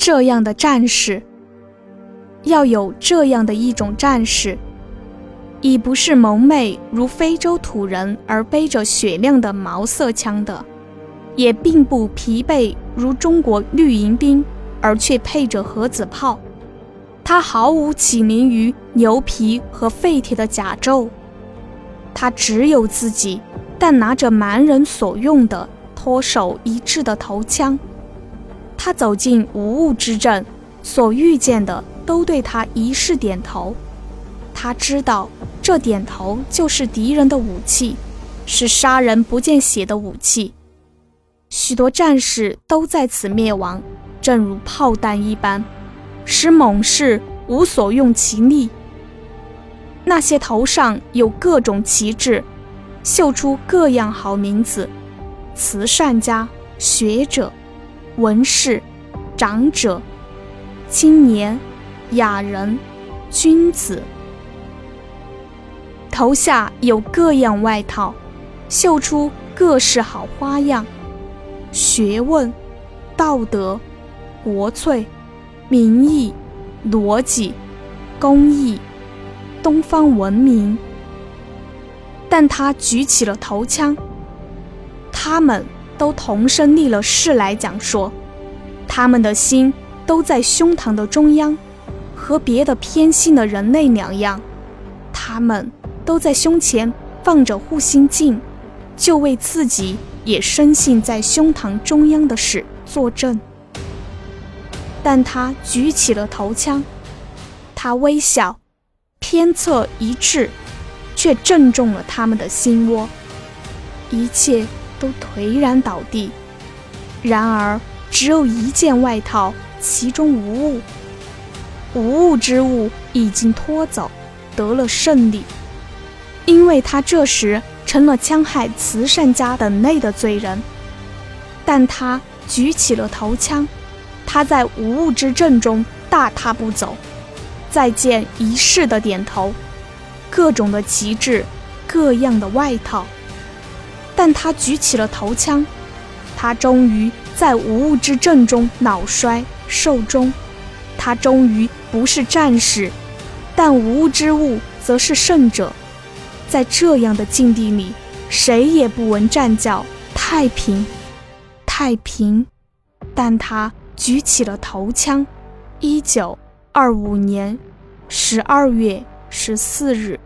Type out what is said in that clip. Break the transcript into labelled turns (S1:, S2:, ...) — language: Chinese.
S1: 这样的战士，要有这样的一种战士，已不是蒙昧如非洲土人而背着雪亮的毛瑟枪的，也并不疲惫如中国绿营兵而却配着盒子炮。他毫无起名于牛皮和废铁的甲胄，他只有自己，但拿着蛮人所用的脱手一致的头枪。他走进无物之阵，所遇见的都对他一视点头。他知道这点头就是敌人的武器，是杀人不见血的武器。许多战士都在此灭亡，正如炮弹一般。使猛士无所用其力。那些头上有各种旗帜，绣出各样好名字：慈善家、学者、文士、长者、青年、雅人、君子。头下有各样外套，绣出各式好花样：学问、道德、国粹。民意、逻辑、公义、东方文明，但他举起了头枪。他们都同声立了誓来讲说，他们的心都在胸膛的中央，和别的偏心的人类两样，他们都在胸前放着护心镜，就为自己也深信在胸膛中央的事作证。但他举起了头枪，他微笑，偏侧一致，却正中了他们的心窝，一切都颓然倒地。然而，只有一件外套，其中无物，无物之物已经拖走，得了胜利，因为他这时成了戕害慈善家等类的罪人。但他举起了头枪。他在无物之阵中大踏步走，再见一世的点头，各种的旗帜，各样的外套。但他举起了头枪，他终于在无物之阵中脑衰寿终。他终于不是战士，但无物之物则是胜者。在这样的境地里，谁也不闻战叫太平，太平。但他。举起了头枪。一九二五年十二月十四日。